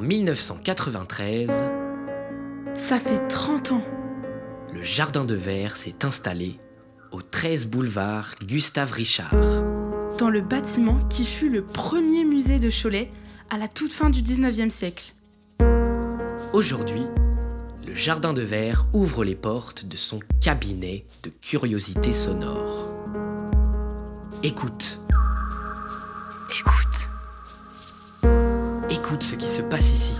1993, Ça fait 30 ans. le jardin de verre s'est installé au 13 boulevard Gustave Richard. Dans le bâtiment qui fut le premier musée de Cholet à la toute fin du 19e siècle. Aujourd'hui, le jardin de verre ouvre les portes de son cabinet de curiosités sonores. Écoute. Écoute ce qui se passe ici.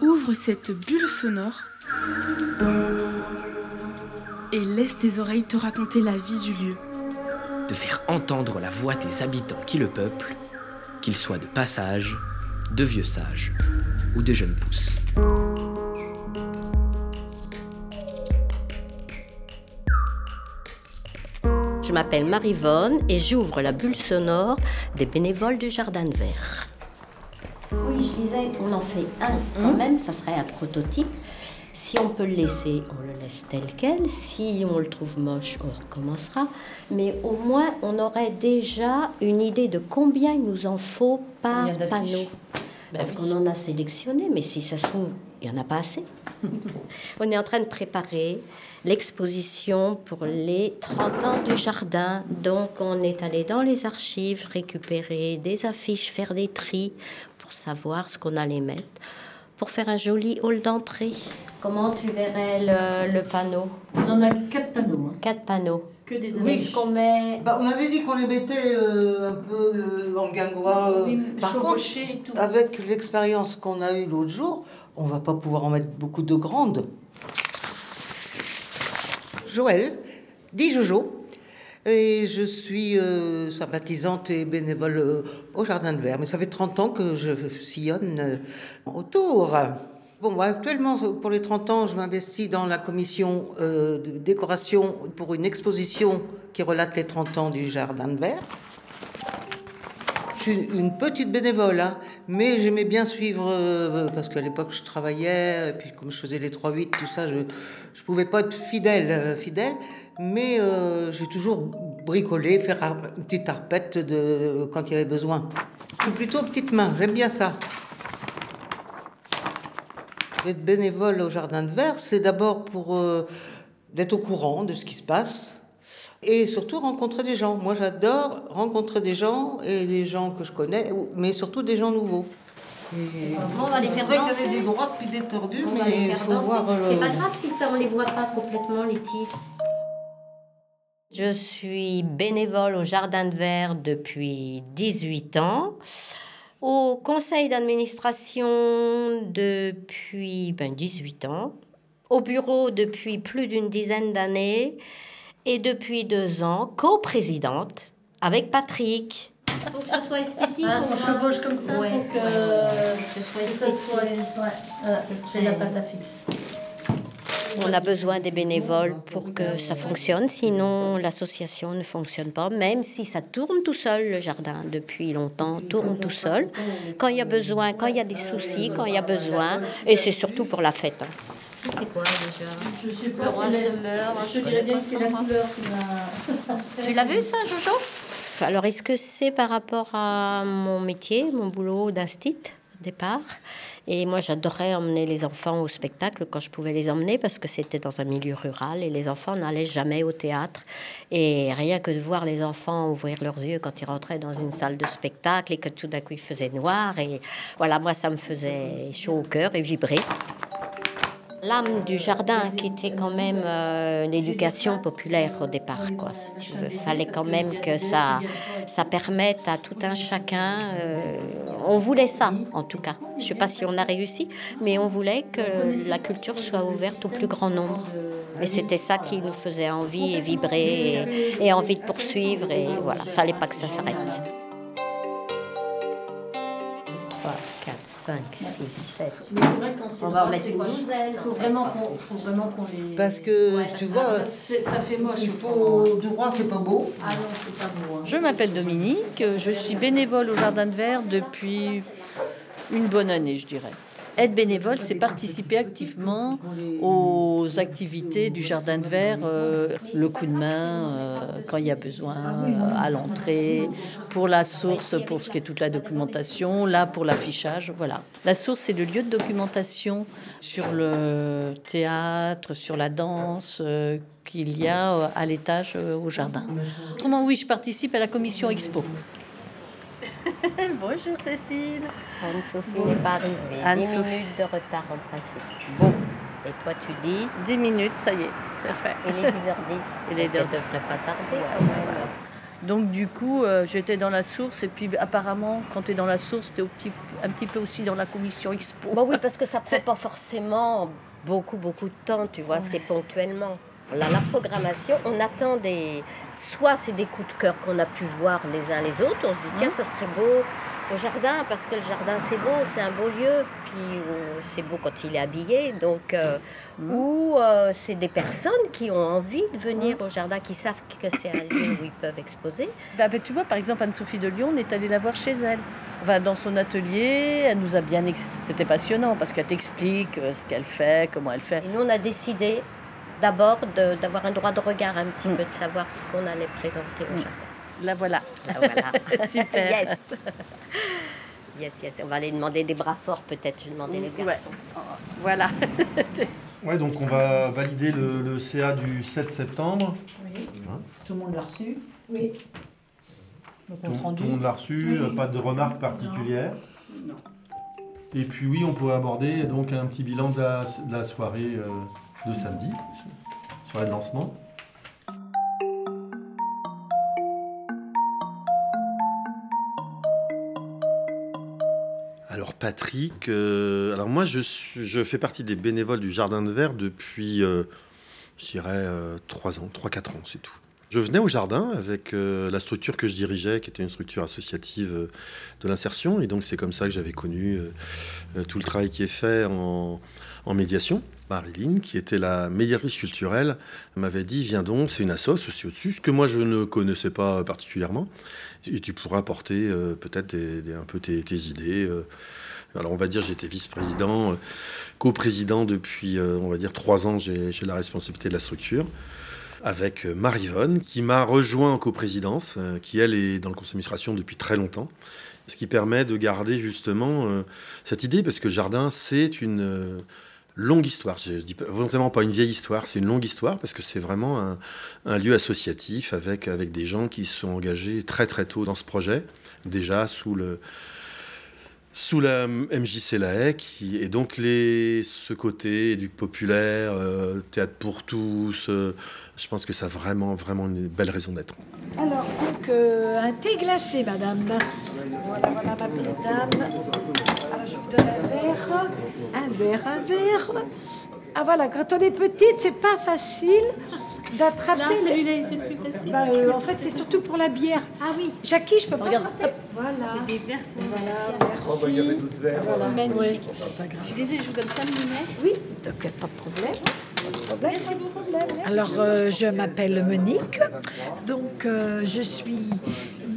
Ouvre cette bulle sonore et laisse tes oreilles te raconter la vie du lieu. de faire entendre la voix des habitants qui le peuplent, qu'ils soient de passage, de vieux sages ou de jeunes pousses. Je m'appelle Marivonne et j'ouvre la bulle sonore des bénévoles du Jardin de Verre. Oui, je disais qu'on en fait un quand même, ça serait un prototype. Si on peut le laisser, on le laisse tel quel. Si on le trouve moche, on recommencera. Mais au moins, on aurait déjà une idée de combien il nous en faut par panneau. Parce qu'on en a sélectionné, mais si ça se trouve, il n'y en a pas assez. On est en train de préparer l'exposition pour les 30 ans du jardin. Donc, on est allé dans les archives récupérer des affiches, faire des tris pour savoir ce qu'on allait mettre, pour faire un joli hall d'entrée. Comment tu verrais le, le panneau? On en a quatre panneaux. hein. Quatre panneaux. Que des Oui. Est-ce qu'on met Bah, on avait dit qu'on les mettait euh, un peu euh, en guingois. euh. Oui, Par contre, chevauchés et tout. avec l'expérience qu'on a eue l'autre jour, on va pas pouvoir en mettre beaucoup de grandes. Joël, dit Jojo, et je suis euh, sympathisante et bénévole euh, au Jardin de Verre. Mais ça fait 30 ans que je sillonne euh, autour. Bon, actuellement, pour les 30 ans, je m'investis dans la commission de décoration pour une exposition qui relate les 30 ans du Jardin de Verre. Je suis une petite bénévole, hein, mais j'aimais bien suivre, euh, parce qu'à l'époque je travaillais, et puis comme je faisais les 3-8, tout ça, je ne pouvais pas être fidèle, euh, fidèle mais euh, j'ai toujours bricolé, faire une petite arpette de, quand il y avait besoin. Je suis plutôt petite main, j'aime bien ça. Être bénévole au Jardin de Verre, c'est d'abord pour d'être au courant de ce qui se passe et surtout rencontrer des gens. Moi, j'adore rencontrer des gens et des gens que je connais, mais surtout des gens nouveaux. Et on va les faire vrai qu'il y danser. avait des droites puis des tordus, On va les mais il faire faut danser. voir. euh, C'est pas grave si ça on les voit pas complètement les titres. Je suis bénévole au Jardin de Verre depuis 18 ans, au conseil d'administration depuis ben, 18 ans, au bureau depuis plus d'une dizaine d'années et depuis deux ans co-présidente avec Patrick. Il faut que ça soit esthétique. Hein, au on chevauche comme ça Ouais, pour que, ouais, que ce soit esthétique. soit. Ouais, ouais, j'ai la pâte à fixe. On a besoin des bénévoles pour que ça fonctionne, sinon l'association ne fonctionne pas, même si ça tourne tout seul, le jardin, depuis longtemps, tourne tout seul. Quand il y a besoin, quand il y a des soucis, quand il y a besoin, et c'est surtout pour la fête. Quoi déjà Je sais Le pas. roi c'est se la- meurt, Je je te dirais connais bien pas que c'est la couleur qui m'a. Tu l'as vu ça, Jojo? Alors, est-ce que c'est par rapport à mon métier, mon boulot d'instit au départ? Et moi, j'adorais emmener les enfants au spectacle quand je pouvais les emmener parce que c'était dans un milieu rural et les enfants n'allaient jamais au théâtre. Et rien que de voir les enfants ouvrir leurs yeux quand ils rentraient dans une salle de spectacle et que tout d'un coup il faisait noir, et voilà, moi, ça me faisait chaud au cœur et vibrer. L'âme du jardin, qui était quand même euh, l'éducation populaire au départ, quoi, si tu veux. Fallait quand même que ça, ça permette à tout un chacun. euh, on voulait ça, en tout cas. Je sais pas si on a réussi, mais on voulait que la culture soit ouverte au plus grand nombre. Et c'était ça qui nous faisait envie et vibrer et, et envie de poursuivre. Et voilà, fallait pas que ça s'arrête. 5, 6, 7. Mais c'est vrai que quand c'est On va une douzaine. Faut vraiment qu'on, faut vraiment qu'on les. Parce que, Ouais, parce tu que vois, Ça, fait moche. il faut du droit, c'est pas beau. Ah non, c'est pas beau. hein. Je m'appelle Dominique, je suis bénévole au Jardin de Verre depuis une bonne année, je dirais. Être bénévole, c'est participer activement aux activités du jardin de verre, euh, le coup de main euh, quand il y a besoin, euh, à l'entrée, pour la source, pour ce qui est toute la documentation, là pour l'affichage, voilà. La source, c'est le lieu de documentation sur le théâtre, sur la danse qu'il y a à l'étage au jardin. Autrement, oui, je participe à la commission expo. Bonjour Cécile. Anne-Sophie n'est pas arrivée. 10 Anne-Sophie. minutes de retard en principe. Bon. Et toi, tu dis 10 minutes, ça y est, c'est fait. Il est 10h10. Il est donc elle d'heure. devrait pas tarder. Donc du coup, euh, j'étais dans la source et puis apparemment, quand tu es dans la source, tu es petit, un petit peu aussi dans la commission expo. Bon, oui, parce que ça prend pas forcément beaucoup, beaucoup de temps, tu vois, c'est ponctuellement. Là, la programmation, on attend des. Soit c'est des coups de cœur qu'on a pu voir les uns les autres, on se dit, tiens, ça serait beau au jardin, parce que le jardin c'est beau, c'est un beau lieu, puis euh, c'est beau quand il est habillé, donc. euh, Ou euh, c'est des personnes qui ont envie de venir au jardin, qui savent que c'est un lieu où ils peuvent exposer. Bah, bah, tu vois, par exemple, Anne-Sophie de Lyon, on est allé la voir chez elle. Enfin, dans son atelier, elle nous a bien... ex- C'était passionnant parce qu'elle t'explique ce qu'elle fait, comment elle fait. Et nous, on a décidé d'abord d'avoir un droit de regard un petit peu, de savoir ce qu'on allait présenter au jardin. La voilà. Ah, voilà. Super. yes. Yes, yes. On va aller demander des bras forts, peut-être. Je vais demander les Ouais. garçons. Voilà. Ouais, donc on va valider le, le CA du 7 septembre. Tout le monde l'a reçu Oui. Le Tout, compte tout rendu le monde l'a reçu, Oui. pas de remarques particulières. Non. Et puis oui, on pourrait aborder donc un petit bilan de la, de la soirée euh, de samedi, soirée de lancement. Alors Patrick, euh, alors moi je, je fais partie des bénévoles du Jardin de Verre depuis, euh, je dirais, euh, 3 ans, 3-4 ans, c'est tout. Je venais au jardin avec euh, la structure que je dirigeais, qui était une structure associative euh, de l'insertion, et donc c'est comme ça que j'avais connu euh, tout le travail qui est fait en, médiation. Marilyn, qui était la médiatrice culturelle, m'avait dit Viens donc, c'est une assoce aussi au-dessus, ce que moi je ne connaissais pas particulièrement. Et tu pourras apporter peut-être un peu tes, tes idées. Alors on va dire j'étais vice-président, coprésident depuis, on va dire, trois ans, j'ai la responsabilité de la structure. Avec euh, Marivonne, qui m'a rejoint en coprésidence, euh, qui elle est dans le conseil d'administration depuis très longtemps. Ce qui permet de garder justement euh, cette idée, parce que jardin, c'est une longue histoire. Je dis pas- volontairement pas une vieille histoire, c'est une longue histoire, parce que c'est vraiment un, un lieu associatif avec, avec des gens qui se sont engagés très très tôt dans ce projet, déjà sous le sous la MJC La qui et donc les ce côté éduc populaire, euh, théâtre pour tous. euh, je pense que ça a vraiment vraiment une belle raison d'être. Alors, donc, euh, un thé glacé, madame. Voilà, voilà, ma petite dame. Alors, je vous donne un verre. Un verre, un verre. Ah, voilà, quand on est petite, c'est pas facile d'attraper. Là, les- celui-là, il était plus facile. Bah, euh, en fait, c'est surtout pour la bière. Ah oui, Jackie, je peux pas. Regarde. Voilà. des verres. Voilà, merci. Voilà. Magnifique. C'est pas grave. Je suis désolée, je vous donne pas le numéro. Oui, donc de problème. De pas de problème. Alors, euh, je m'appelle Monique. Donc, euh, je suis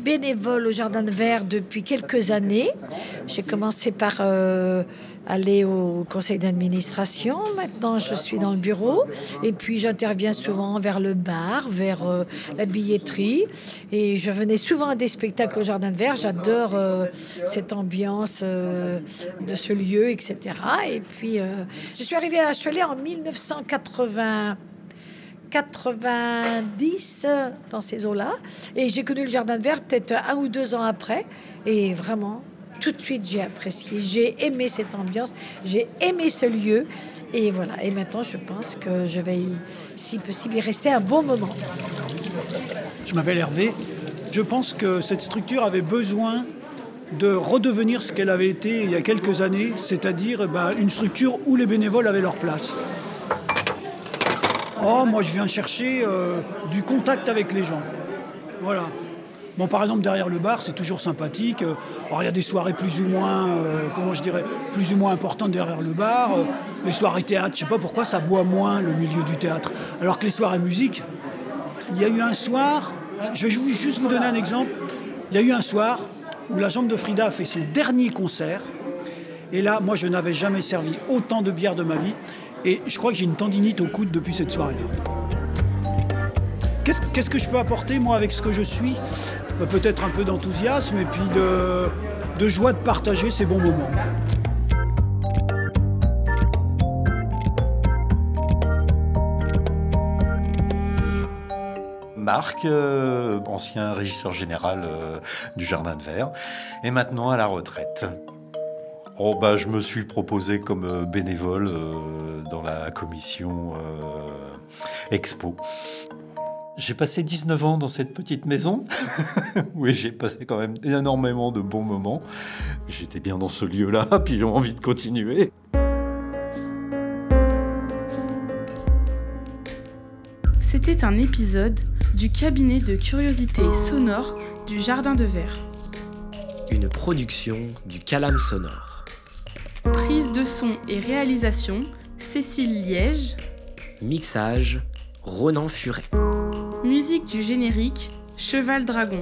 bénévole au Jardin de Verre depuis quelques années. J'ai commencé par euh, aller au conseil d'administration. Maintenant, je suis dans le bureau. Et puis, j'interviens souvent vers le bar, vers euh, la billetterie. Et je venais souvent à des spectacles au Jardin de Verre. J'adore euh, cette ambiance de ce lieu, etc. Et puis, je suis arrivée à Cholet en 1980. 90 euh, dans ces eaux-là. Et j'ai connu le jardin de verre peut-être un ou deux ans après. Et vraiment, tout de suite, j'ai apprécié. J'ai aimé cette ambiance. J'ai aimé ce lieu. Et voilà. Et maintenant, je pense que je vais, si possible, y rester un bon moment. Je m'appelle Hervé. Je pense que cette structure avait besoin de redevenir ce qu'elle avait été il y a quelques années, c'est-à-dire eh ben, une structure où les bénévoles avaient leur place. Oh, moi je viens chercher euh, du contact avec les gens. Voilà. Bon, par exemple, derrière le bar, c'est toujours sympathique. Euh, Alors, il y a des soirées plus ou moins, euh, comment je dirais, plus ou moins importantes derrière le bar. Les soirées théâtre, je sais pas pourquoi ça boit moins le milieu du théâtre. Alors que les soirées musique, il y a eu un soir, je vais juste vous donner un exemple. Il y a eu un soir où la jambe de Frida a fait son dernier concert Et là, moi, je n'avais jamais servi autant de bière de ma vie. Et je crois que j'ai une tendinite au coude depuis cette soirée-là. Qu'est-ce, que je peux apporter, moi, avec ce que je suis? Euh, Peut-être un peu d'enthousiasme et puis de, de joie de partager ces bons moments. Marc, euh, ancien régisseur général euh, du Jardin de Verre, est maintenant à la retraite. Oh bah je me suis proposé comme euh, bénévole euh, dans la commission euh, Expo. J'ai passé 19 ans dans cette petite maison. oui, j'ai passé quand même énormément de bons moments. J'étais bien dans ce lieu-là, puis j'ai envie de continuer. C'était un épisode du cabinet de curiosité sonore du Jardin de Verre. Une production du Calam Sonore. Prise de son et réalisation, Cécile Liège. Mixage, Ronan Furet. Musique du générique, Cheval Dragon.